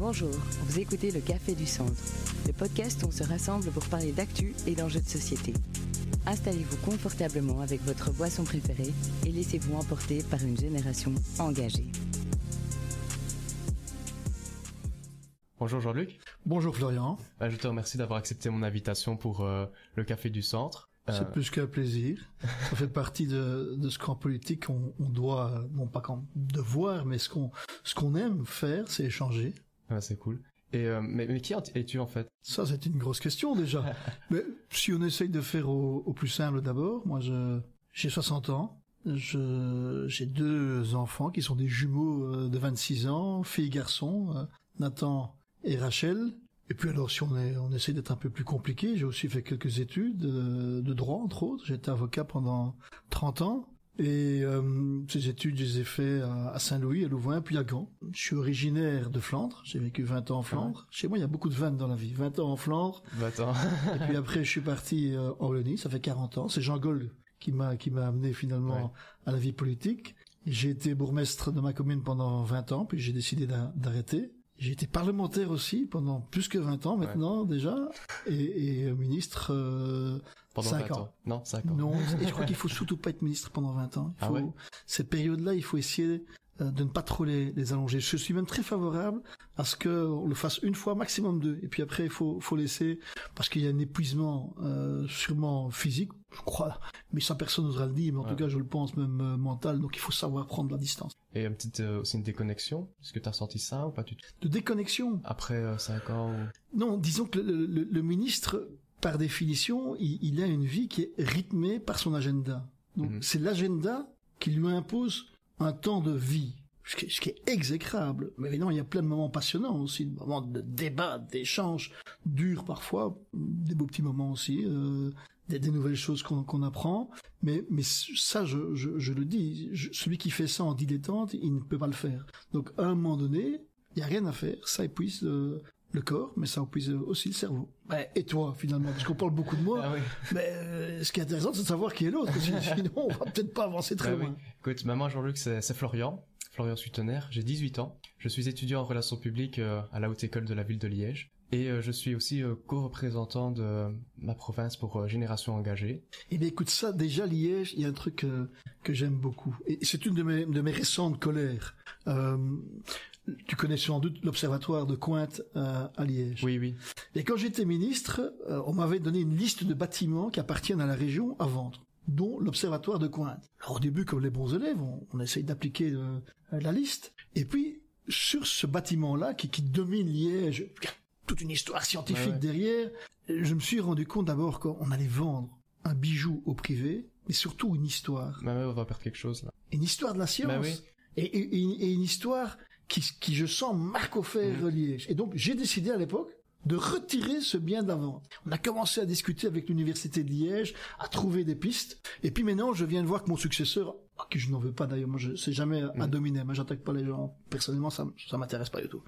Bonjour, vous écoutez le Café du Centre, le podcast où on se rassemble pour parler d'actu et d'enjeux de société. Installez-vous confortablement avec votre boisson préférée et laissez-vous emporter par une génération engagée. Bonjour Jean-Luc. Bonjour Florian. Euh, je te remercie d'avoir accepté mon invitation pour euh, le Café du Centre. Euh, C'est plus qu'un plaisir. Ça fait partie de, de ce qu'en politique on, on, doit, non pas qu'en devoir, mais ce qu'on ce qu'on aime faire, c'est échanger. Ah, c'est cool. Et euh, mais, mais, qui es-tu en fait? Ça, c'est une grosse question déjà. mais si on essaye de faire au, au plus simple d'abord, moi, je j'ai 60 ans. Je j'ai deux enfants qui sont des jumeaux de 26 ans, fille et garçon, Nathan et Rachel. Et puis alors, si on, est, on essaie d'être un peu plus compliqué, j'ai aussi fait quelques études de, de droit, entre autres. J'ai été avocat pendant 30 ans. Et euh, ces études, je les ai fait à, Saint-Louis, à Louvain, puis à Gand. Je suis originaire de Flandre. J'ai vécu 20 ans en Flandre. Chez moi, il y a beaucoup de vannes dans la vie. 20 ans en Flandre. 20 ans. et puis après, je suis parti euh, en Wallonie. Ça fait 40 ans. C'est Jean Gaulle qui m'a qui m'a amené finalement ouais. à la vie politique. J'ai été bourgmestre de ma commune pendant 20 ans, puis j'ai décidé d'arrêter. J'ai été parlementaire aussi pendant plus que 20 ans maintenant ouais. déjà, et, et ministre euh, pendant 5 20 ans. ans. Non, 5 ans. Non, et je crois qu'il faut surtout pas être ministre pendant 20 ans. Il faut, ah ouais? cette période-là, il faut essayer euh, de ne pas trop les, les, allonger. Je suis même très favorable à ce qu'on le fasse une fois, maximum deux. Et puis après, il faut, faut laisser, parce qu'il y a un épuisement euh, sûrement physique, je crois, mais ça personne n'osera le dire, mais en Ouais. tout cas, je le pense même euh, mental. Donc il faut savoir prendre la distance. Et une petite euh, aussi une déconnexion. Est-ce que tu as ressenti ça ou pas du tout? De déconnexion. Après 5 ans ou... Non, disons que le, le, le ministre, par définition, il, il, a une vie qui est rythmée par son agenda. Donc Mhm. c'est l'agenda qui lui impose un temps de vie. Ce qui, est exécrable. Mais évidemment, il y a plein de moments passionnants aussi, de moments de débat, d'échanges, durs parfois, des beaux petits moments aussi, euh, des, nouvelles choses qu'on apprend. Mais, ça, je, je, le dis, celui qui fait ça en dilettante, il ne peut pas le faire. Donc à un moment donné, il y a rien à faire, ça épuise euh, le corps, mais ça épuise aussi le cerveau. Ouais, et toi, finalement, parce qu'on parle beaucoup de moi, Ah oui. mais euh, ce qui est intéressant, c'est de savoir qui est l'autre, sinon on va peut-être pas avancer très Bah oui. loin. Écoute, bah moi Jean-Luc, c'est Florian. Florian Sutener, j'ai 18 ans. Je suis étudiant en relations publiques euh, à la Haute École de la Ville de Liège. Et euh, je suis aussi co-représentant de ma province pour Génération Engagée. Eh bien, écoute, ça, déjà, Liège, il y a un truc que j'aime beaucoup. Et c'est une de mes, de mes récentes colères. Euh, tu connais sans doute l'observatoire de Cointe euh, à Liège. Oui, oui. Et quand j'étais ministre, euh, on m'avait donné une liste de bâtiments qui appartiennent à la région à vendre, dont l'observatoire de Cointe. Alors au début, comme les bons élèves, on, on essaye d'appliquer euh, la liste. Et puis, sur ce bâtiment-là, qui, qui domine Liège, toute une histoire scientifique Ouais, ouais. derrière, je me suis rendu compte d'abord qu'on allait vendre un bijou au privé, mais surtout une histoire. Bah ouais, on va perdre quelque chose là. Une histoire de la science. Bah oui. et, et- et- et une histoire qui, qui, je sens, marque au fer Mhm. Liège. Et donc, j'ai décidé à l'époque de retirer ce bien de la vente. On a commencé à discuter avec l'université de Liège, à trouver des pistes. Et puis maintenant, je viens de voir que mon successeur, à qui je n'en veux pas d'ailleurs, moi je sais jamais à Mhm. dominer, moi j'attaque pas les gens. Personnellement, ça, ça m'intéresse pas du tout.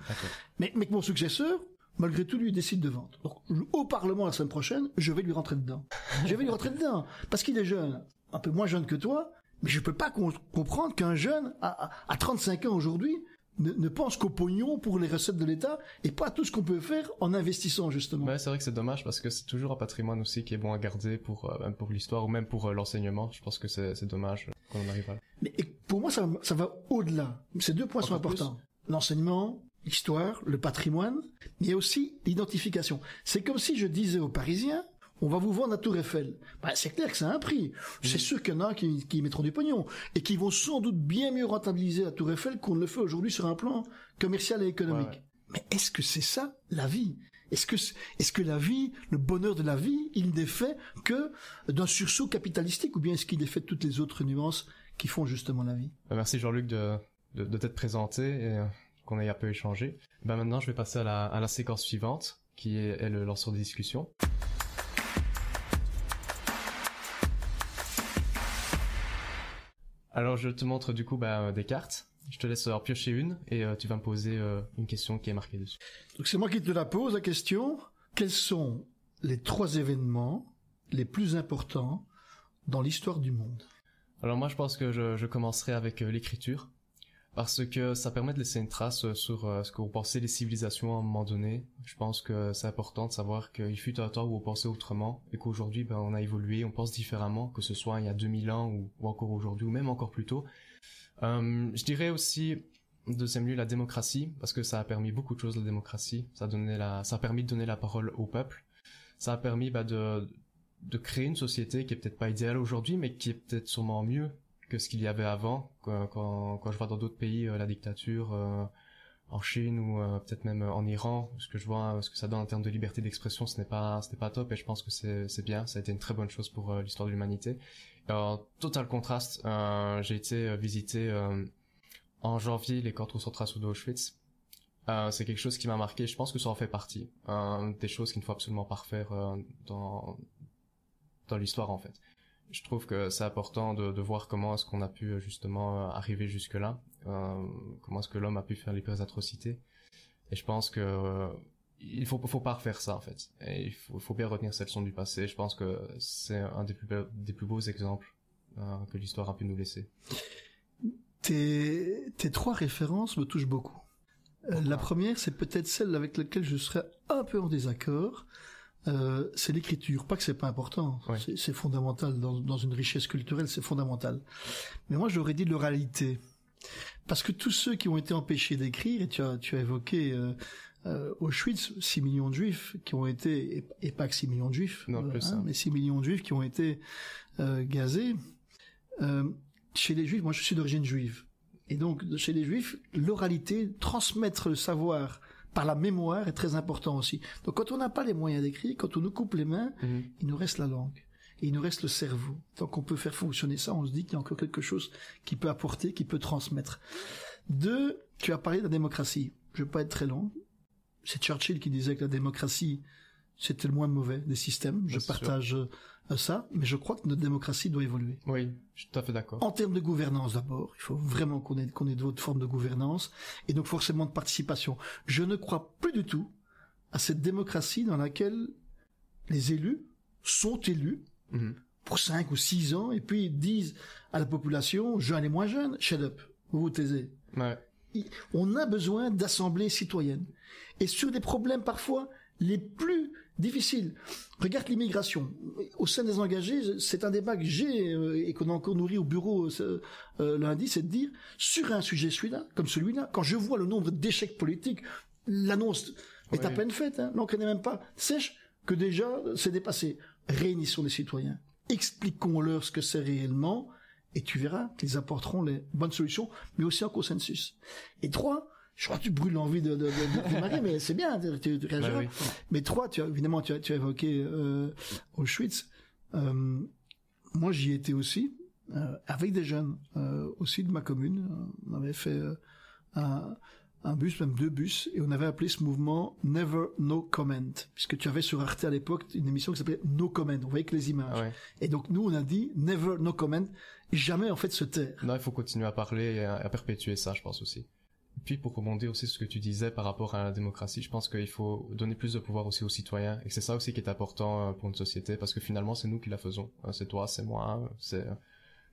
Mais, mais que mon successeur, malgré tout, lui décide de vendre. Donc, au Parlement la semaine prochaine, je vais lui rentrer dedans. je vais lui rentrer dedans. Parce qu'il est jeune. Un peu moins jeune que toi. Mais je peux pas com- comprendre qu'un jeune, à, à- à 35 ans aujourd'hui, ne, ne pense qu'au pognon pour les recettes de l'État et pas à tout ce qu'on peut faire en investissant, justement. Ouais, c'est vrai que c'est dommage parce que c'est toujours un patrimoine aussi qui est bon à garder pour euh, pour l'histoire ou même pour euh, l'enseignement. Je pense que c'est dommage euh, qu'on en arrive à là. Mais et pour moi, ça, ça va au-delà. Ces deux points sont Encore importants. L'enseignement, l'histoire, le patrimoine, mais aussi l'identification. C'est comme si je disais aux Parisiens, on va vous vendre la Tour Eiffel. Bah, c'est clair que c'est un prix. C'est sûr qu'il y en a qui, qui y mettront du pognon et qui vont sans doute bien mieux rentabiliser la Tour Eiffel qu'on ne le fait aujourd'hui sur un plan commercial et économique. Ouais, ouais. Mais est-ce que c'est ça la vie? Est-ce que est-ce que la vie, le bonheur de la vie, il n'est fait que d'un sursaut capitalistique ou bien est-ce qu'il est fait de toutes les autres nuances qui font justement la vie? Bah, merci Jean-Luc de, de, de t'être présenté et euh, qu'on ait un peu échangé. Bah, maintenant, je vais passer à la, à la séquence suivante qui est, est le lanceur de discussion. Alors, je te montre du coup bah, des cartes. Je te laisse en piocher une et euh, tu vas me poser euh, une question qui est marquée dessus. Donc c'est moi qui te la pose la question. Quels sont les trois événements les plus importants dans l'histoire du monde? Alors moi, je pense que je, je commencerai avec euh, l'écriture. Parce que ça permet de laisser une trace euh, sur euh, ce qu'on pensait des civilisations à un moment donné. Je pense que c'est important de savoir qu'il fut un temps où on pensait autrement et qu'aujourd'hui ben, on a évolué, on pense différemment, que ce soit il y a 2000 ans ou, encore aujourd'hui ou même encore plus tôt. Euh, je dirais aussi deuxième lieu la démocratie parce que ça a permis beaucoup de choses la démocratie. Ça a donné la, ça a permis de donner la parole au peuple. Ça a permis bah, de de créer une société qui est peut-être pas idéale aujourd'hui, mais qui est peut-être sûrement mieux que ce qu'il y avait avant. Quand, quand, je vois dans d'autres pays euh, la dictature, euh, en Chine ou euh, peut-être même en Iran, ce que je vois, ce que ça donne en termes de liberté d'expression, ce n'est pas, ce n'est pas top. Et je pense que c'est, c'est bien. Ça a été une très bonne chose pour l'histoire de l'humanité. En total contraste, j'ai été visiter en janvier les camps de concentration d'Auschwitz. c'est quelque chose qui m'a marqué. Je pense que ça en fait partie. des choses qu'il ne faut absolument pas refaire dans dans l'histoire en fait je trouve que c'est important de, de, voir comment est-ce qu'on a pu justement euh, arriver jusque là, euh, comment est-ce que l'homme a pu faire les pires atrocités. Et je pense que euh, il faut faut pas refaire ça en fait. Et il faut, faut bien retenir cette leçon du passé. Je pense que c'est un des plus des plus beaux exemples euh, que l'histoire a pu nous laisser. Tes, tes trois références me touchent beaucoup. La première, c'est peut-être celle avec laquelle je serais un peu en désaccord. Euh, c'est l'écriture. Pas que c'est pas important, c'est fondamental dans, dans, une richesse culturelle, c'est fondamental. Mais moi, j'aurais dit l'oralité, parce que tous ceux qui ont été empêchés d'écrire, et tu as, tu as évoqué euh, euh, Auschwitz, 6 millions de juifs qui ont été, et, pas que 6 millions de juifs, non, plus, hein, hein. mais 6 millions de juifs qui ont été euh, gazés. Chez les juifs, moi je suis d'origine juive, et donc chez les juifs, l'oralité, transmettre le savoir par la mémoire est très important aussi. Donc quand on n'a pas les moyens d'écrire, quand on nous coupe les mains, mhm. il nous reste la langue. Et il nous reste le cerveau. Tant qu'on peut faire fonctionner ça, on se dit qu'il y a encore quelque chose qui peut apporter, qui peut transmettre. Deux, tu as parlé de la démocratie. Je vais pas être très long. C'est Churchill qui disait que la démocratie, c'était le moins mauvais des systèmes. Je partage ça, mais je crois que notre démocratie doit évoluer. Oui, je suis tout à fait d'accord. En termes de gouvernance d'abord, il faut vraiment qu'on ait, qu'on ait d'autres formes de gouvernance, et donc forcément de participation. Je ne crois plus du tout à cette démocratie dans laquelle les élus sont élus mhm. pour cinq ou six ans, et puis disent à la population, jeunes et moins jeunes, shut up, vous vous taisez. Ouais. On a besoin d'assemblées citoyennes. Et sur des problèmes parfois les plus difficiles. Regarde l'immigration. Au sein des engagés, c'est un débat que j'ai euh, et qu'on a encore nourri au bureau euh, euh, lundi, c'est de dire, sur un sujet celui-là, comme celui-là, quand je vois le nombre d'échecs politiques, l'annonce est à peine faite, hein, l'on connaît même pas. Sèche que déjà, c'est dépassé. Réunissons les citoyens. Expliquons-leur ce que c'est réellement, et tu verras qu'ils apporteront les bonnes solutions, mais aussi en consensus. Et trois, je crois que tu brûles l'envie de, de, de, mais c'est bien, tu, tu bah Mais trois, tu as, évidemment, tu as, tu as évoqué euh, Auschwitz. Euh, moi, j'y étais aussi, euh, avec des jeunes aussi de ma commune. On avait fait un, un bus, même deux bus, et on avait appelé ce mouvement Never No Comment, puisque tu avais sur Arte à l'époque une émission qui s'appelait No Comment, on voyait que les images. Et donc nous, on a dit Never No Comment, jamais en fait se taire. Non, il faut continuer à parler et à perpétuer ça, je pense aussi. Puis pour rebondir aussi sur ce que tu disais par rapport à la démocratie, je pense qu'il faut donner plus de pouvoir aussi aux citoyens et c'est ça aussi qui est important euh, pour une société parce que finalement c'est nous qui la faisons. Euh, c'est toi, c'est moi, c'est euh,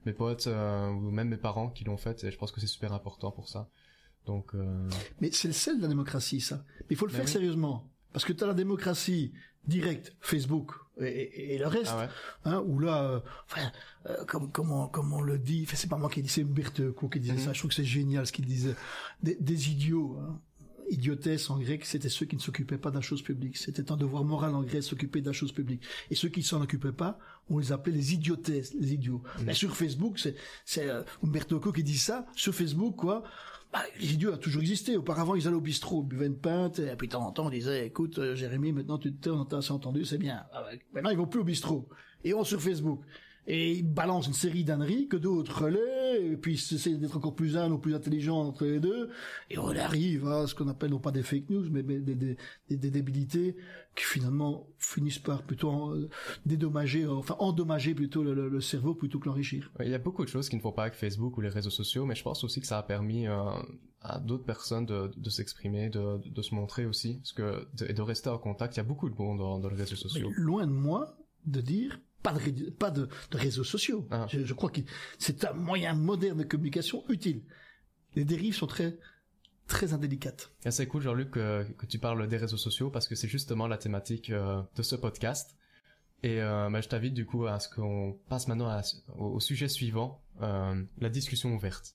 mes potes ou même mes parents qui l'ont fait et je pense que c'est super important pour ça. Donc. Mais c'est le sel de la démocratie ça. Mais il faut le faire sérieusement parce que tu as la démocratie directe, Facebook et, le reste, ah hein, où là, euh, enfin, euh, comme, comment, comment on le dit, c'est pas moi qui dis, c'est qui disait mhm. ça, je trouve que c'est génial ce qu'il disait, des, des idiots, hein. idiotesse en grec, c'était ceux qui ne s'occupaient pas de la chose publique. C'était un devoir moral en grec s'occuper de la chose publique. Et ceux qui s'en occupaient pas, on les appelait les idiotesses, les idiots. Mhm. Mais sur Facebook, c'est, c'est euh, Umberto Eco qui dit ça, sur Facebook, quoi, bah, les idiots ont toujours existé. Auparavant, ils allaient au bistrot, buvaient une pinte, et puis de temps en temps, on disait, écoute, euh, Jérémy, maintenant tu te assez entendu, c'est bien. Ah maintenant, ils vont plus au bistrot. Et on sur Facebook et ils balancent une série d'âneries que d'autres relaient, et puis essaient d'être encore plus un ou plus intelligents entre les deux, et on arrive à ce qu'on appelle non pas des fake news, mais des, des, des, débilités qui finalement finissent par plutôt euh, dédommager, enfin endommager plutôt le, cerveau plutôt que l'enrichir. Il y a beaucoup de choses qui ne font pas avec Facebook ou les réseaux sociaux, mais je pense aussi que ça a permis euh, à d'autres personnes de, de s'exprimer, de, de, se montrer aussi, parce que et de rester en contact. Il y a beaucoup de monde dans, dans les réseaux sociaux. loin de moi de dire pas de, pas de, réseaux sociaux. Ah. Je, crois que c'est un moyen moderne de communication utile. les dérives sont très très indélicates. Et c'est cool, Jean-Luc, que, que, tu parles des réseaux sociaux parce que c'est justement la thématique euh, de ce podcast. Et euh, bah, je t'invite du coup à ce qu'on passe maintenant à, au, au, sujet suivant, euh, la discussion ouverte.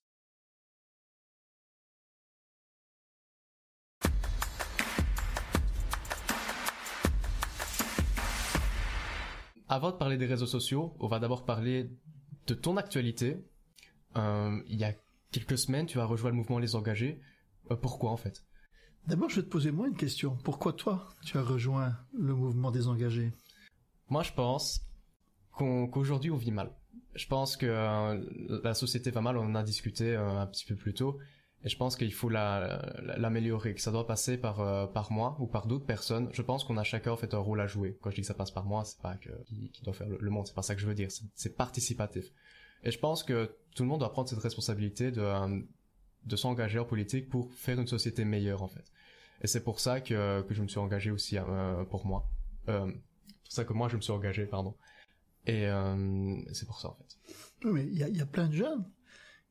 Avant de parler des réseaux sociaux, on va d'abord parler de ton actualité. Euh, il y a quelques semaines, tu as rejoint le mouvement Les Engagés. Euh, pourquoi en fait? D'abord, je vais te poser moi une question. Pourquoi toi, tu as rejoint le mouvement des engagés? Moi, je pense qu'aujourd'hui, on vit mal. Je pense que euh, la société va mal, on en a discuté un petit peu plus tôt. Et je pense qu'il faut l'améliorer, la, que ça doit passer par euh, par moi ou par d'autres personnes. Je pense qu'on a chacun en fait un rôle à jouer. Quand je dis que ça passe par moi, c'est pas que qui, doit faire le, monde, c'est pas ça que je veux dire. C'est participatif. Et je pense que tout le monde doit prendre cette responsabilité de euh, de s'engager en politique pour faire une société meilleure en fait. Et c'est pour ça que que je me suis engagé aussi euh, pour moi. C'est pour ça que moi je me suis engagé, pardon. Et c'est pour ça en fait. Mais il y a, y a plein de jeunes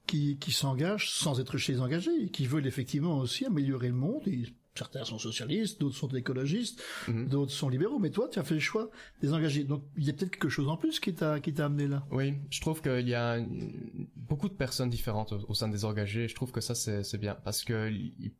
qui, qui s'engagent sans être chez les engagés et qui veulent effectivement aussi améliorer le monde. Et certains sont socialistes, d'autres sont écologistes, mmh. d'autres sont libéraux. Mais toi, tu as fait le choix des engagés. Donc il y a peut-être quelque chose en plus qui t'a qui t'a amené là. Oui, je trouve qu'il y a beaucoup de personnes différentes au, sein des engagés. Je trouve que ça c'est c'est bien parce que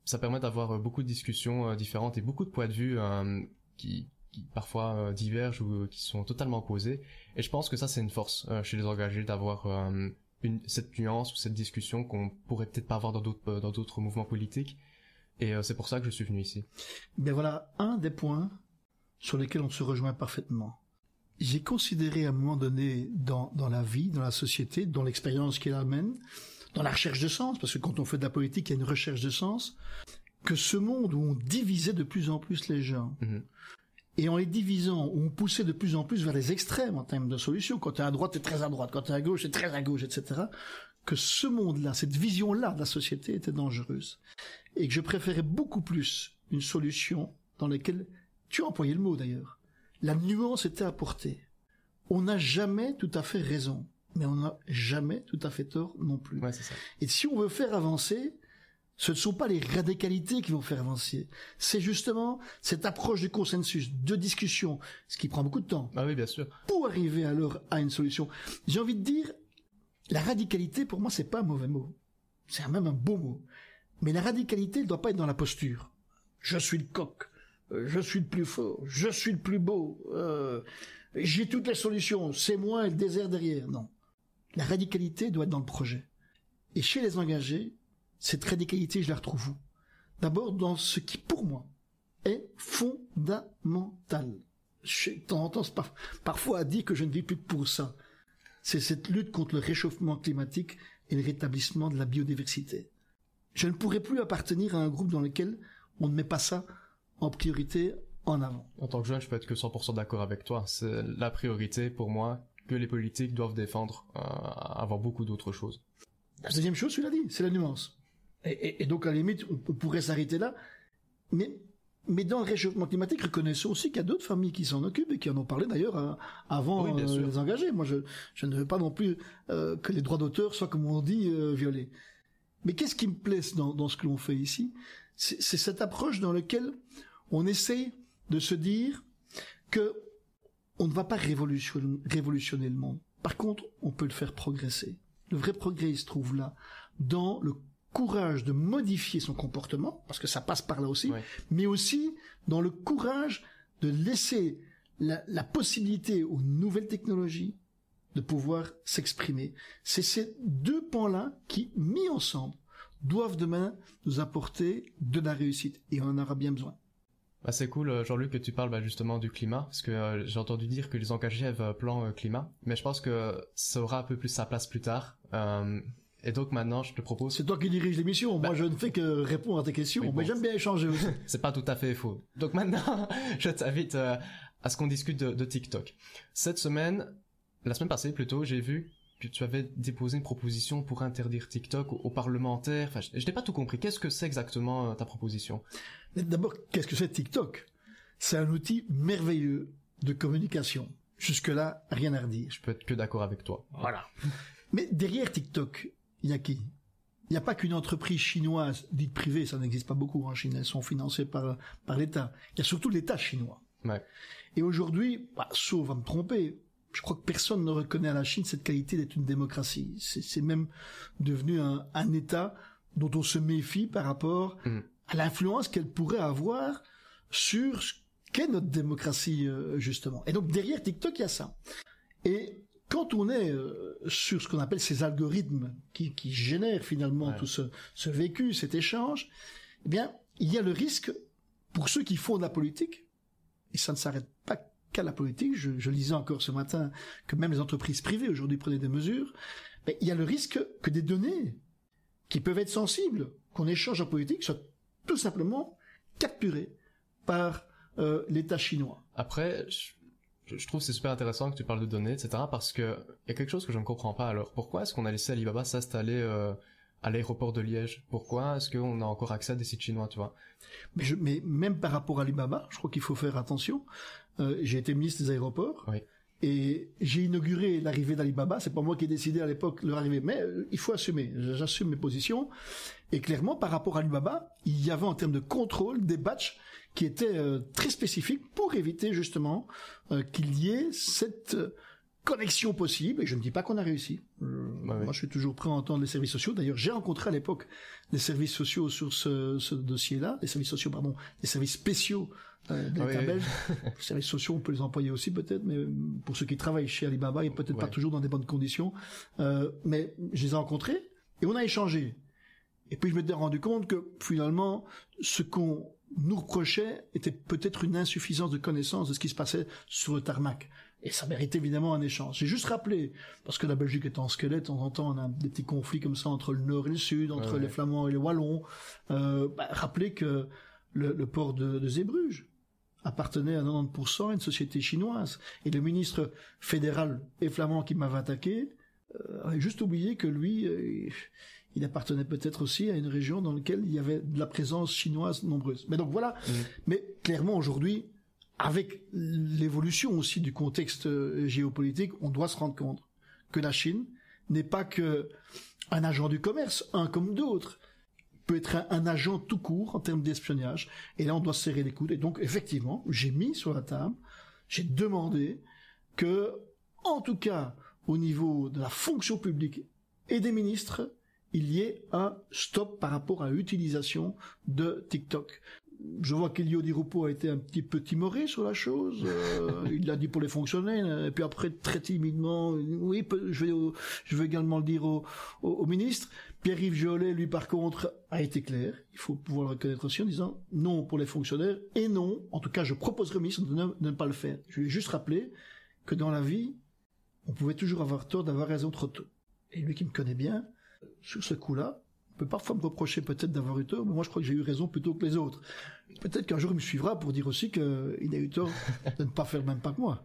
ça permet d'avoir beaucoup de discussions euh, différentes et beaucoup de points de vue euh, qui qui parfois euh, divergent ou qui sont totalement opposés. Et je pense que ça c'est une force euh, chez les engagés d'avoir euh, une, cette nuance ou cette discussion qu'on pourrait peut-être pas avoir dans d'autres dans d'autres mouvements politiques. Et euh, c'est pour ça que je suis venu ici. Ben voilà un des points sur lesquels on se rejoint parfaitement. J'ai considéré à un moment donné dans dans la vie, dans la société, dans l'expérience qu'elle amène, dans la recherche de sens, parce que quand on fait de la politique, il y a une recherche de sens, que ce monde où on divisait de plus en plus les gens. -hmm. Et en les divisant, on poussait de plus en plus vers les extrêmes en termes de solutions. Quand tu es à droite, tu es très à droite. Quand tu es à gauche, tu es très à gauche, etc. Que ce monde-là, cette vision-là de la société était dangereuse. Et que je préférais beaucoup plus une solution dans laquelle, tu as employé le mot d'ailleurs, la nuance était apportée. On n'a jamais tout à fait raison, mais on n'a jamais tout à fait tort non plus. Ouais, ça. Et si on veut faire avancer, ce ne sont pas les radicalités qui vont faire avancer. C'est justement cette approche du consensus, de discussion, ce qui prend beaucoup de temps. Ah oui, bien sûr. Pour arriver alors à une solution. J'ai envie de dire, la radicalité, pour moi, c'est pas un mauvais mot. C'est même un beau mot. Mais la radicalité ne doit pas être dans la posture. Je suis le coq. Je suis le plus fort. Je suis le plus beau. Euh, J'ai toutes les solutions. C'est moi et le désert derrière. Non. La radicalité doit être dans le projet. Et chez les engagés, cette radicalité, je la retrouve où? D'abord dans ce qui, pour moi, est fondamental. J'ai tendance par, parfois à dire que je ne vis plus que pour ça. C'est cette lutte contre le réchauffement climatique et le rétablissement de la biodiversité. Je ne pourrais plus appartenir à un groupe dans lequel on ne met pas ça en priorité en avant. En tant que jeune, je peux être que 100% d'accord avec toi. C'est la priorité pour moi que les politiques doivent défendre euh, avant beaucoup d'autres choses. La deuxième chose, tu l'as dit, c'est la nuance. Et, et, et, donc, à la limite, on pourrait s'arrêter là. Mais, mais dans le réchauffement climatique, reconnaissons aussi qu'il y a d'autres familles qui s'en occupent et qui en ont parlé d'ailleurs avant oui, euh, les engagés. Moi, je, je, ne veux pas non plus euh, que les droits d'auteur soient, comme on dit, euh, violés. Mais qu'est-ce qui me plaît dans, dans ce que l'on fait ici? C'est cette approche dans laquelle on essaye de se dire que on ne va pas révolutionner, révolutionner le monde. Par contre, on peut le faire progresser. Le vrai progrès, il se trouve là, dans le courage de modifier son comportement, parce que ça passe par là aussi, Ouais. mais aussi dans le courage de laisser la, la possibilité aux nouvelles technologies de pouvoir s'exprimer. C'est ces deux pans-là qui, mis ensemble, doivent demain nous apporter de la réussite, et on en aura bien besoin. Bah c'est cool, euh, Jean-Luc, que tu parles bah, justement du climat, parce que euh, j'ai entendu dire que les engagés avaient un plan euh, climat, mais je pense que ça aura un peu plus sa place plus tard. Euh, et donc maintenant, je te propose... C'est toi qui dirige l'émission, Bah- moi je ne fais que répondre à tes questions, Oui, bon, mais j'aime bien échanger aussi. c'est pas tout à fait faux. Donc maintenant, je t'invite euh, à ce qu'on discute de, de TikTok. Cette semaine, la semaine passée plutôt, j'ai vu que tu avais déposé une proposition pour interdire TikTok aux, aux parlementaires. Enfin, je, je n'ai pas tout compris. Qu'est-ce que c'est exactement euh, ta proposition? D'abord, qu'est-ce que c'est TikTok? C'est un outil merveilleux de communication. Jusque-là, rien à redire. Je peux être que d'accord avec toi. Voilà. Mais derrière TikTok, il y a qui? Il n'y a pas qu'une entreprise chinoise dite privée, ça n'existe pas beaucoup en Chine, elles sont financées par, par l'État. Il y a surtout l'État chinois. Ouais. Et aujourd'hui, bah, sauf à me tromper, je crois que personne ne reconnaît à la Chine cette qualité d'être une démocratie. C'est même devenu un, un, État dont on se méfie par rapport Mm. à l'influence qu'elle pourrait avoir sur ce qu'est notre démocratie, euh, justement. Et donc derrière TikTok, il y a ça. Et quand on est euh, sur ce qu'on appelle ces algorithmes qui, qui génèrent finalement Ouais. tout ce, ce vécu, cet échange, eh bien, il y a le risque pour ceux qui font de la politique, et ça ne s'arrête pas qu'à la politique, je, je lisais encore ce matin que même les entreprises privées aujourd'hui prenaient des mesures, mais il y a le risque que des données qui peuvent être sensibles, qu'on échange en politique, soient tout simplement capturées par euh, l'État chinois. Après, je, trouve c'est super intéressant que tu parles de données, etc. Parce que il y a quelque chose que je ne comprends pas. Alors, pourquoi est-ce qu'on a laissé Alibaba s'installer euh, à l'aéroport de Liège? Pourquoi est-ce qu'on a encore accès à des sites chinois, tu vois? Mais, je, mais même par rapport à Alibaba, je crois qu'il faut faire attention. Euh, j'ai été ministre des aéroports. Oui. Et j'ai inauguré l'arrivée d'Alibaba. C'est pas moi qui ai décidé à l'époque leur arrivée, mais euh, il faut assumer. J'assume mes positions. Et clairement, par rapport à Alibaba, il y avait en termes de contrôle des batchs qui étaient euh, très spécifiques pour éviter justement euh, qu'il y ait cette euh, connexion possible. Et je ne dis pas qu'on a réussi. Euh. Moi, je suis toujours prêt à entendre les services sociaux. D'ailleurs, j'ai rencontré à l'époque les services sociaux sur ce, ce dossier-là, les services sociaux, pardon, les services spéciaux euh, de Ah oui, oui. Les services sociaux, on peut les employer aussi peut-être, mais pour ceux qui travaillent chez Alibaba, et peut-être pas toujours dans des bonnes conditions. Euh, mais je les ai rencontrés et on a échangé. Et puis je m'étais rendu compte que finalement, ce qu'on nous reprochait était peut-être une insuffisance de connaissance de ce qui se passait sur le tarmac. Et ça mérite évidemment un échange. J'ai juste rappelé, parce que la Belgique est en squelette, de temps en temps on a des petits conflits comme ça entre le nord et le sud, entre Ouais, ouais. les Flamands et les Wallons. Euh, bah, rappeler que le, le port de, de Zeebrugge appartenait à 90% à une société chinoise. Et le ministre fédéral et flamand qui m'avait attaqué euh, avait juste oublié que lui, euh, il appartenait peut-être aussi à une région dans laquelle il y avait de la présence chinoise nombreuse. Mais donc voilà. Mais clairement aujourd'hui, avec l'évolution aussi du contexte euh, géopolitique, on doit se rendre compte que la Chine n'est pas que un agent du commerce, un comme d'autres, peut être un, un agent tout court en termes d'espionnage. Et là, on doit se serrer les coudes. Et donc, effectivement, j'ai mis sur la table, j'ai demandé que, en tout cas, au niveau de la fonction publique et des ministres, il y ait un stop par rapport à l'utilisation de TikTok. Je vois qu'Elio Di Rupo a été un petit peu timoré sur la chose. Euh, il l'a dit pour les fonctionnaires, et puis après très timidement, oui, peu- je vais, au- je vais également le dire au, au, au ministre. Pierre-Yves Jolet, lui, par contre, a été clair. Il faut pouvoir le reconnaître aussi en disant non pour les fonctionnaires et non, en tout cas, je proposerai au ministre de ne, de ne pas le faire. Je lui ai juste rappelé que dans la vie, on pouvait toujours avoir tort d'avoir raison trop tôt. Et lui qui me connaît bien, sur ce coup-là, on peut parfois me reprocher peut-être d'avoir eu tort, mais moi je crois que j'ai eu raison plutôt que les autres. Peut-être qu'un jour il me suivra pour dire aussi qu'il a eu tort de ne pas faire le même pas que moi.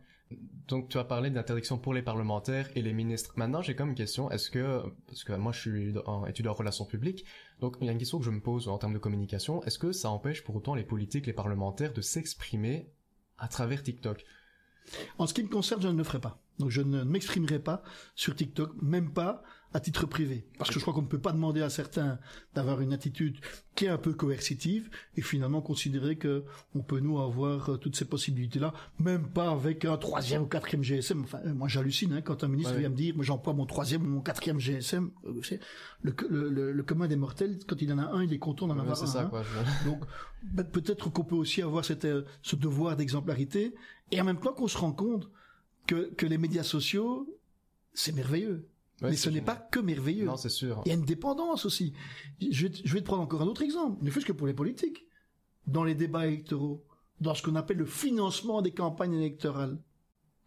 Donc tu as parlé d'interdiction pour les parlementaires et les ministres. Maintenant, j'ai comme une question. Est-ce que, parce que moi je suis en étudiant en relations publiques, donc il y a une question que je me pose en termes de communication. Est-ce que ça empêche pour autant les politiques, les parlementaires de s'exprimer à travers TikTok? En ce qui me concerne, je ne le ferai pas. Donc je ne m'exprimerai pas sur TikTok, même pas à titre privé. Parce que je crois qu'on ne peut pas demander à certains d'avoir une attitude qui est un peu coercitive et finalement considérer que on peut nous avoir euh, toutes ces possibilités-là, même pas avec un troisième ou quatrième GSM. Enfin, euh, moi j'hallucine hein, quand un ministre Ouais, vient me dire, moi j'emploie mon troisième ou mon quatrième GSM. Euh, le, le, le, le commun des mortels, quand il en a un, il est content d'en Ouais, avoir un. ça, hein. quoi. je- Donc ben, peut-être qu'on peut aussi avoir cette, ce devoir d'exemplarité et en même temps qu'on se rend compte que, que les médias sociaux, c'est merveilleux. Ouais, Mais ce n'est pas que merveilleux. Non, c'est sûr. Il y a une dépendance aussi. Je vais, te- je vais te prendre encore un autre exemple, ne fût-ce que pour les politiques. Dans les débats électoraux, dans ce qu'on appelle le financement des campagnes électorales,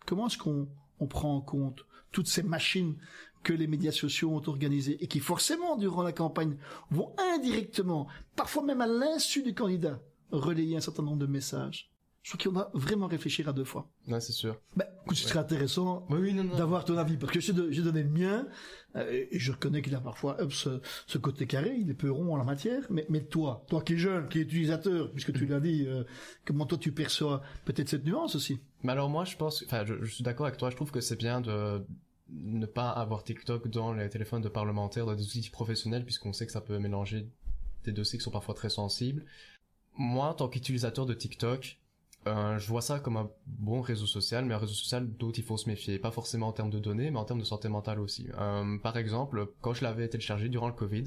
comment est-ce qu'on on prend en compte toutes ces machines que les médias sociaux ont organisées et qui forcément, durant la campagne, vont indirectement, parfois même à l'insu du candidat, relayer un certain nombre de messages? Je trouve qu'on doit vraiment réfléchir à deux fois. Ouais, c'est sûr. Ben, écoute, ce serait intéressant Oui, oui, non, non. d'avoir ton avis parce que j'ai de- j'ai donné le mien euh, et je reconnais qu'il a parfois ce, ce côté carré, il est peu rond en la matière. Mais, mais toi, toi qui es jeune, qui es utilisateur, puisque tu l'as dit, euh, comment toi tu perçois peut-être cette nuance aussi? Mais alors moi, je pense, enfin, je, je suis d'accord avec toi. Je trouve que c'est bien de ne pas avoir TikTok dans les téléphones de parlementaires, dans des outils professionnels, puisqu'on sait que ça peut mélanger des dossiers qui sont parfois très sensibles. Moi, en tant qu'utilisateur de TikTok, euh, je vois ça comme un bon réseau social, mais un réseau social dont il faut se méfier, pas forcément en termes de données, mais en termes de santé mentale aussi. Euh, par exemple, quand je l'avais téléchargé durant le Covid,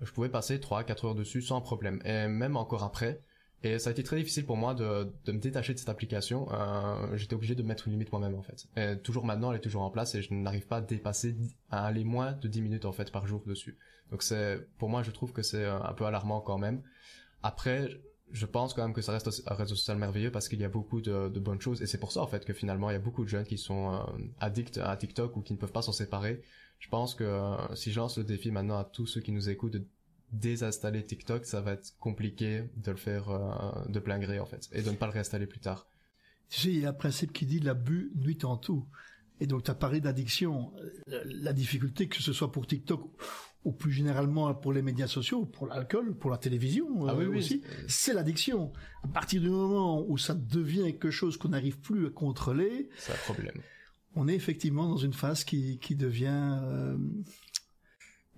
je pouvais passer 3-4 heures dessus sans problème, et même encore après. Et ça a été très difficile pour moi de, de me détacher de cette application. Euh, J'étais obligé de mettre une limite moi-même en fait. Et toujours maintenant, elle est toujours en place et je n'arrive pas à dépasser, à aller moins de 10 minutes en fait par jour dessus. Donc c'est, pour moi, je trouve que c'est un peu alarmant quand même. Après, je pense quand même que ça reste un réseau social merveilleux parce qu'il y a beaucoup de, de, bonnes choses et c'est pour ça en fait que finalement il y a beaucoup de jeunes qui sont euh, addicts à TikTok ou qui ne peuvent pas s'en séparer. Je pense que euh, si je lance le défi maintenant à tous ceux qui nous écoutent de désinstaller TikTok, ça va être compliqué de le faire euh, de plein gré en fait et de ne pas le réinstaller plus tard. Tu sais, il y a un principe qui dit l'abus nuit en tout. Et donc tu as parlé d'addiction. La difficulté que ce soit pour TikTok ou plus généralement pour les médias sociaux, pour l'alcool, pour la télévision ah oui, euh, oui, aussi, c'est l'addiction. À partir du moment où ça devient quelque chose qu'on n'arrive plus à contrôler, c'est un problème. On est effectivement dans une phase qui, qui devient euh,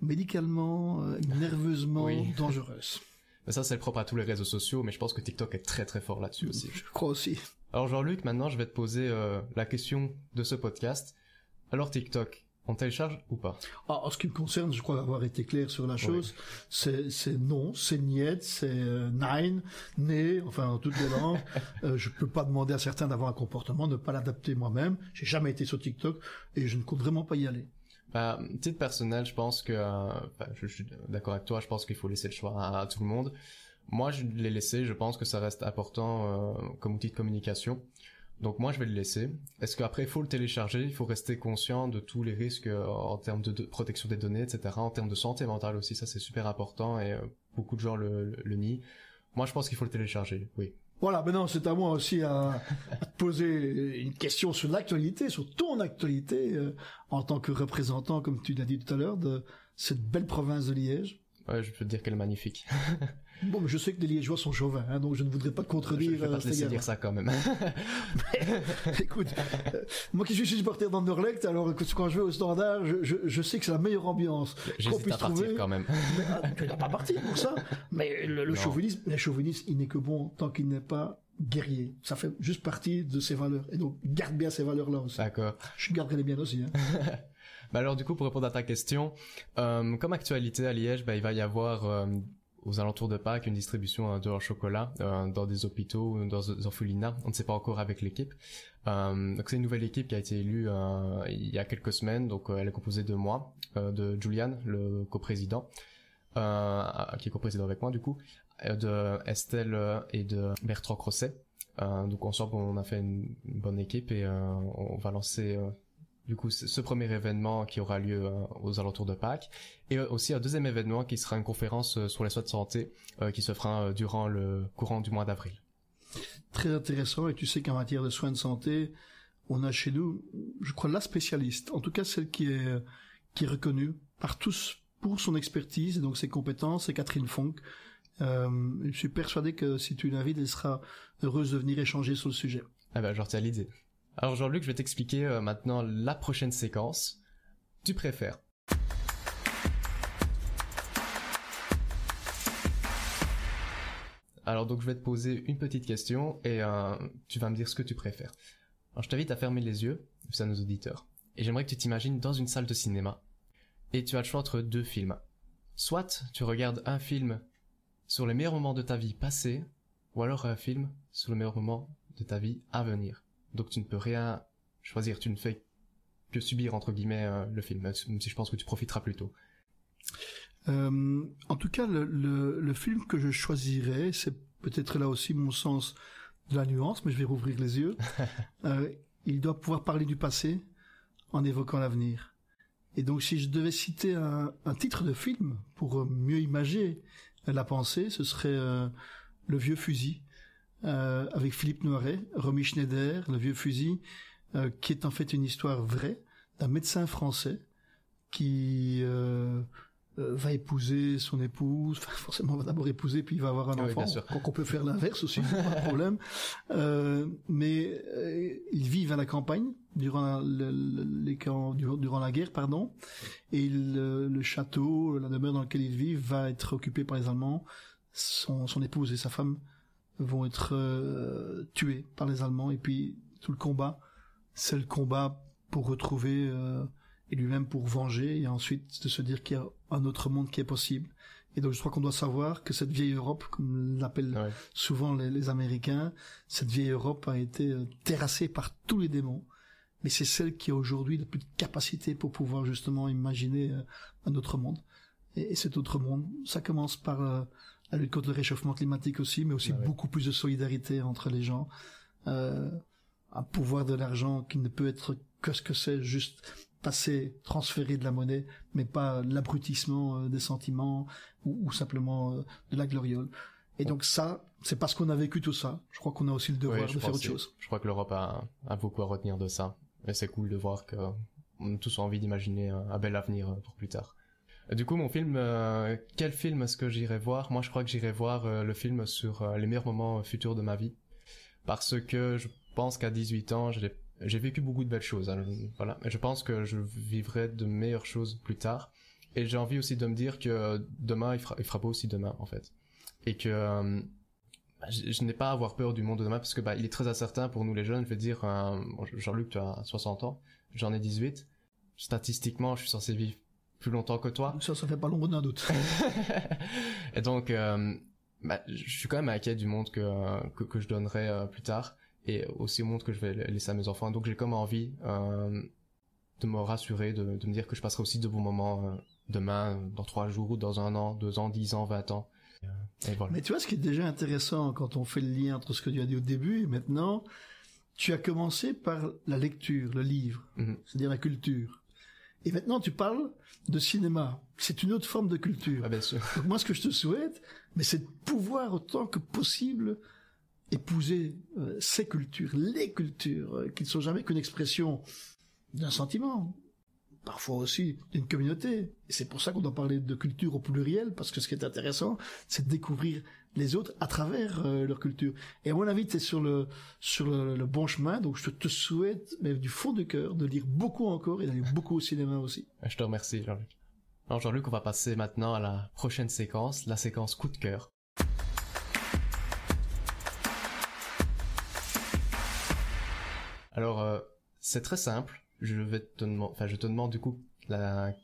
médicalement, euh, nerveusement dangereuse. Mais ça, c'est propre à tous les réseaux sociaux, mais je pense que TikTok est très très fort là-dessus aussi. Je crois aussi. Alors Jean-Luc, maintenant, je vais te poser la question de ce podcast. Alors TikTok, on télécharge ou pas? Ah, En ce qui me concerne, je crois avoir été clair sur la chose. C'est, c'est non, c'est niet, c'est euh, nein, né, enfin en toutes les langues. euh, je peux pas demander à certains d'avoir un comportement, ne pas l'adapter moi-même. J'ai jamais été sur TikTok et je ne compte vraiment pas y aller. Bah, titre personnel, je pense que, euh, je, je, suis d'accord avec toi, je pense qu'il faut laisser le choix à, à, tout le monde. Moi, je l'ai laissé, je pense que ça reste important euh, comme outil de communication. Donc moi je vais le laisser. Est-ce qu'après il faut le télécharger, il faut rester conscient de tous les risques euh, en termes de, protection des données, etc. En termes de santé mentale aussi, ça c'est super important et euh, beaucoup de gens le, le, nient. Moi je pense qu'il faut le télécharger, oui. Voilà, maintenant c'est à moi aussi à, à poser une question sur l'actualité, sur ton actualité euh, en tant que représentant, comme tu l'as dit tout à l'heure, de cette belle province de Liège. Ouais, je peux te dire qu'elle est magnifique. Bon, mais je sais que les Liégeois sont chauvins, hein, donc je ne voudrais pas te contredire. Je, je vais pas te laisser dire ça quand même. mais, écoute, euh, moi qui suis supporter d'Anderlecht, alors écoute, quand je vais au Standard, je, je, je sais que c'est la meilleure ambiance qu'on puisse à partir trouver. quand même. Mais, ah, tu n'as pas partir pour ça. Mais le, le chauvinisme, le chauvinisme, il n'est que bon tant qu'il n'est pas guerrier. Ça fait juste partie de ses valeurs. Et donc, garde bien ces valeurs-là aussi. D'accord. Je garderai les miennes aussi. Hein. bah alors du coup, pour répondre à ta question, euh, comme actualité à Liège, bah, il va y avoir euh, aux alentours de Pâques une distribution de chocolat euh, dans des hôpitaux ou dans des orphelinats. On ne sait pas encore avec l'équipe. Donc c'est une nouvelle équipe qui a été élue il y a quelques semaines. Donc elle est composée de moi, de Julian, le coprésident, qui est coprésident avec moi du coup, de Estelle et de Bertrand Crosset. donc ensemble on a fait une, bonne équipe et on va lancer du coup ce premier événement qui aura lieu euh, aux alentours de Pâques et euh, aussi un deuxième événement qui sera une conférence euh, sur les soins de santé qui se fera durant le courant du mois d'avril. Très intéressant et tu sais qu'en matière de soins de santé, on a chez nous, je crois, la spécialiste, en tout cas celle qui est qui est reconnue par tous pour son expertise et donc ses compétences, c'est Catherine Fonck. Euh, je suis persuadé que si tu l'invites, elle sera heureuse de venir échanger sur le sujet. Ah ben, je retiens l'idée. Alors Jean-Luc, je vais t'expliquer euh, maintenant la prochaine séquence. Tu préfères Alors donc je vais te poser une petite question et euh, tu vas me dire ce que tu préfères. Alors je t'invite à fermer les yeux, à nos auditeurs. Et j'aimerais que tu t'imagines dans une salle de cinéma. Et tu as le choix entre deux films. Soit tu regardes un film sur les meilleurs moments de ta vie passée, ou alors un film sur le meilleur moment de ta vie à venir. Donc tu ne peux rien choisir, tu ne fais que subir entre guillemets euh, le film, même si je pense que tu profiteras plutôt. Euh, en tout cas, le, le, le, film que je choisirais, c'est peut-être là aussi mon sens de la nuance, mais je vais rouvrir les yeux. euh, il doit pouvoir parler du passé en évoquant l'avenir. Et donc, si je devais citer un, un, titre de film pour mieux imager la pensée, ce serait euh, Le vieux fusil euh, avec Philippe Noiret, Romy Schneider, Le vieux fusil, euh, qui est en fait une histoire vraie d'un médecin français qui, euh, va épouser son épouse, enfin, forcément va d'abord épouser puis il va avoir un Oui, enfant. bien sûr. Donc on peut faire l'inverse aussi, pas de problème. Euh, mais euh, ils vivent à la campagne durant la, le- le- les camps, durant, la guerre, pardon, et le, le château, la demeure dans laquelle ils vivent va être occupé par les Allemands. Son, son épouse et sa femme vont être tués par les Allemands et puis tout le combat, c'est le combat pour retrouver et lui-même pour venger et ensuite de se dire qu'il y a un autre monde qui est possible. Et donc je crois qu'on doit savoir que cette vieille Europe, comme l'appellent Ouais. souvent les, les Américains, cette vieille Europe a été euh, terrassée par tous les démons. Mais c'est celle qui a aujourd'hui le plus de capacité pour pouvoir justement imaginer euh, un autre monde. Et, et cet autre monde, ça commence par euh, la lutte contre le réchauffement climatique aussi, mais aussi Ah ouais. beaucoup plus de solidarité entre les gens. Euh, un pouvoir de l'argent qui ne peut être que ce que c'est, juste passer, transférer de la monnaie, mais pas l'abrutissement euh, des sentiments ou, ou simplement euh, de la gloriole. Et donc ça, c'est parce qu'on a vécu tout ça. Je crois qu'on a aussi le devoir je de faire autre chose. Je crois que l'Europe a, a beaucoup à retenir de ça. Et c'est cool de voir que on a tous envie d'imaginer un, bel avenir euh, pour plus tard. Euh, Du coup, mon film, euh, quel film est-ce que j'irai voir? Moi, je crois que j'irai voir euh, le film sur euh, les meilleurs moments euh, futurs de ma vie. Parce que je pense qu'à 18 ans, j'ai j'ai vécu beaucoup de belles choses. hein, voilà. Et je pense que je vivrai de meilleures choses plus tard. Et j'ai envie aussi de me dire que demain, il fera, il fera beau aussi demain, en fait. Et que euh, bah, je, je n'ai pas à avoir peur du monde de demain parce que bah, il est très incertain pour nous les jeunes. Je veux dire, euh, Jean-Luc, tu as 60 ans, j'en ai 18. Statistiquement, je suis censé vivre plus longtemps que toi. Ça, ça fait pas l'ombre d'un doute. et donc, euh, bah, je suis quand même inquiet du monde que, que, que je donnerai plus tard et aussi au monde que je vais laisser à mes enfants. Donc, j'ai comme envie euh, de me rassurer, de, de me dire que je passerai aussi de bons moments euh, demain, dans trois jours, dans un an, deux ans, dix ans, vingt ans. Et, euh, voilà. Mais tu vois, ce qui est déjà intéressant quand on fait le lien entre ce que tu as dit au début et maintenant, tu as commencé par la lecture, le livre, Mhm. c'est-à-dire la culture. Et maintenant, tu parles de cinéma. C'est une autre forme de culture. Ah, bien sûr. Donc moi, ce que je te souhaite, mais c'est de pouvoir autant que possible épouser euh, ces cultures, les cultures, euh, qui ne sont jamais qu'une expression d'un sentiment, parfois aussi d'une communauté. C'est pour ça qu'on doit parler de culture au pluriel, parce que ce qui est intéressant, c'est de découvrir les autres à travers euh, leur culture. Et à mon avis, tu es sur le, le bon chemin, donc je te souhaite, mais du fond du cœur, de lire beaucoup encore et d'aller beaucoup au cinéma aussi. Je te remercie, Jean-Luc. Alors, Jean-Luc, on va passer maintenant à la prochaine séquence, la séquence coup de cœur. Alors, euh, c'est très simple. Je vais te enfin, je te demande du coup,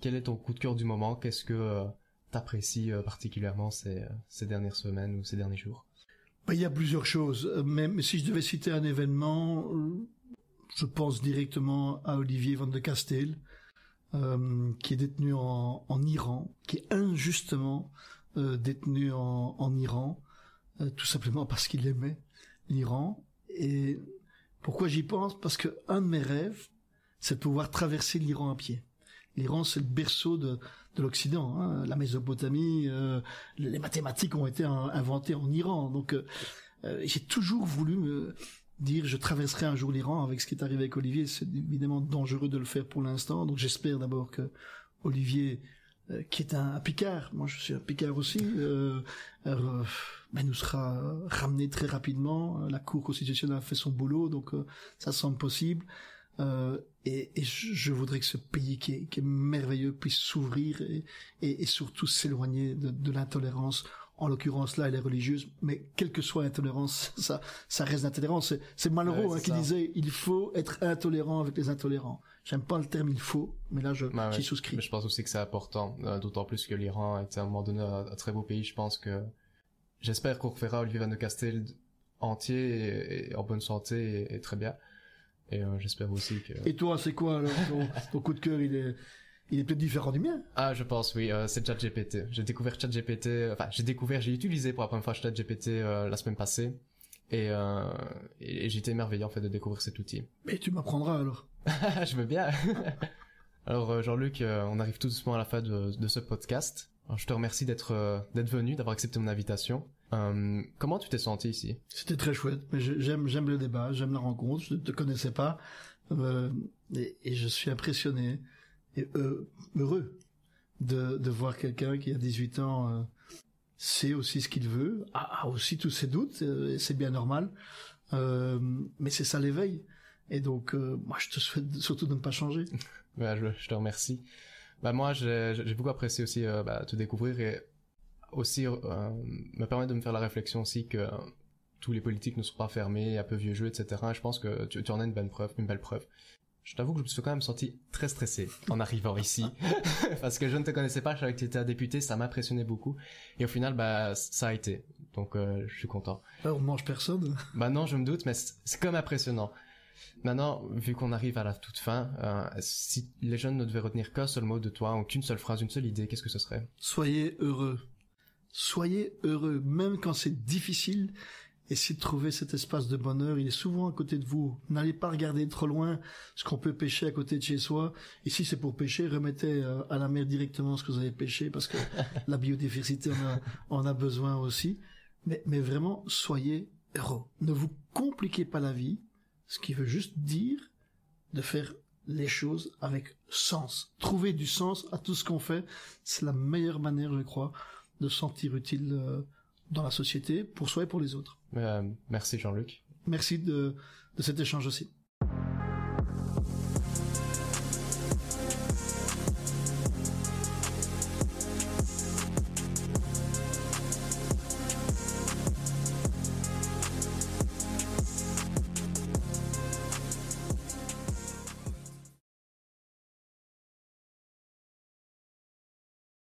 quel est ton coup de cœur du moment? Qu'est-ce que euh, t'apprécies euh, particulièrement ces, euh, ces dernières semaines ou ces derniers jours? Bah, il y a plusieurs choses, mais, si je devais citer un événement, je pense directement à Olivier Van de Castel, qui est détenu en, en Iran, qui est injustement détenu en, en Iran, tout simplement parce qu'il aimait l'Iran. Et pourquoi j'y pense? Parce que un de mes rêves, c'est de pouvoir traverser l'Iran à pied. L'Iran, c'est le berceau de, de l'Occident. hein. La Mésopotamie, euh, les mathématiques ont été in- inventées en Iran. Donc, euh, euh, j'ai toujours voulu me dire je traverserai un jour l'Iran avec ce qui est arrivé avec Olivier. C'est évidemment dangereux de le faire pour l'instant. Donc, j'espère d'abord que Olivier, euh, qui est un, un Picard, moi je suis un Picard aussi, euh, euh, ben, nous sera ramené très rapidement. La Cour constitutionnelle a fait son boulot, donc euh, ça semble possible. Euh, et, et je, je voudrais que ce pays qui est, qui est merveilleux puisse s'ouvrir et, et, et surtout s'éloigner de, de l'intolérance. En l'occurrence, là, elle est religieuse, mais quelle que soit l'intolérance, ça, ça reste l'intolérance. C'est- Malraux Ouais, hein, qui disait il faut être intolérant avec les intolérants. J'aime pas le terme il faut, mais là, je Bah j'y souscris. Mais je pense aussi que c'est important, euh, d'autant plus que l'Iran est à un moment donné un, un très beau pays. Je pense que j'espère qu'on reverra Olivier Van de Castel entier et, et en bonne santé et, et très bien. Et euh, j'espère aussi que. Et toi, c'est quoi alors ton, ton coup de cœur Il est, il est peut-être différent du mien? Ah, je pense oui, euh, c'est ChatGPT. J'ai découvert ChatGPT. Enfin, j'ai découvert, j'ai utilisé pour la première fois ChatGPT euh, la semaine passée. Et, euh, et, j'étais émerveillé en fait de découvrir cet outil. Mais tu m'apprendras alors. je veux bien. Alors euh, Jean-Luc, euh, on arrive tout doucement à la fin de, de ce podcast. Alors, je te remercie d'être euh, d'être venu, d'avoir accepté mon invitation. Euh, comment tu t'es senti ici? C'était très chouette. Mais j'aime, j'aime le débat, j'aime la rencontre. Je ne te connaissais pas, euh, et, et je suis impressionné et euh, heureux de, de voir quelqu'un qui a 18 ans euh, sait aussi ce qu'il veut, a, a aussi tous ses doutes, euh, et c'est bien normal, euh, mais c'est ça l'éveil. Et donc, euh, moi, je te souhaite surtout de ne pas changer. Bah, je, je te remercie. Bah moi, j'ai beaucoup apprécié aussi euh, bah, te découvrir et aussi euh, me permettre de me faire la réflexion aussi que tous les politiques ne sont pas fermés, un peu vieux jeu, etc. Et je pense que tu, tu en as une bonne preuve, une belle preuve. Je t'avoue que je me suis quand même senti très stressé en arrivant ici parce que je ne te connaissais pas, je savais que tu étais un député, ça m'impressionnait beaucoup et au final bah ça a été. Donc euh, je suis content. Là, on mange personne. Bah non, je me doute mais c'est c'est comme impressionnant. Maintenant, vu qu'on arrive à la toute fin, euh, si les jeunes ne devaient retenir qu'un seul mot de toi ou qu'une seule phrase, une seule idée, qu'est-ce que ce serait? Soyez heureux. Soyez heureux, même quand c'est difficile. Essayez de trouver cet espace de bonheur. Il est souvent à côté de vous. N'allez pas regarder trop loin ce qu'on peut pêcher à côté de chez soi. Et si c'est pour pêcher, remettez euh, à la mer directement ce que vous avez pêché parce que la biodiversité en a, en a besoin aussi. Mais, mais vraiment, soyez heureux. Ne vous compliquez pas la vie. Ce qui veut juste dire de faire les choses avec sens. Trouver du sens à tout ce qu'on fait, c'est la meilleure manière, je crois, de se sentir utile euh, dans la société, pour soi et pour les autres. Euh, Merci Jean-Luc. Merci de, de cet échange aussi.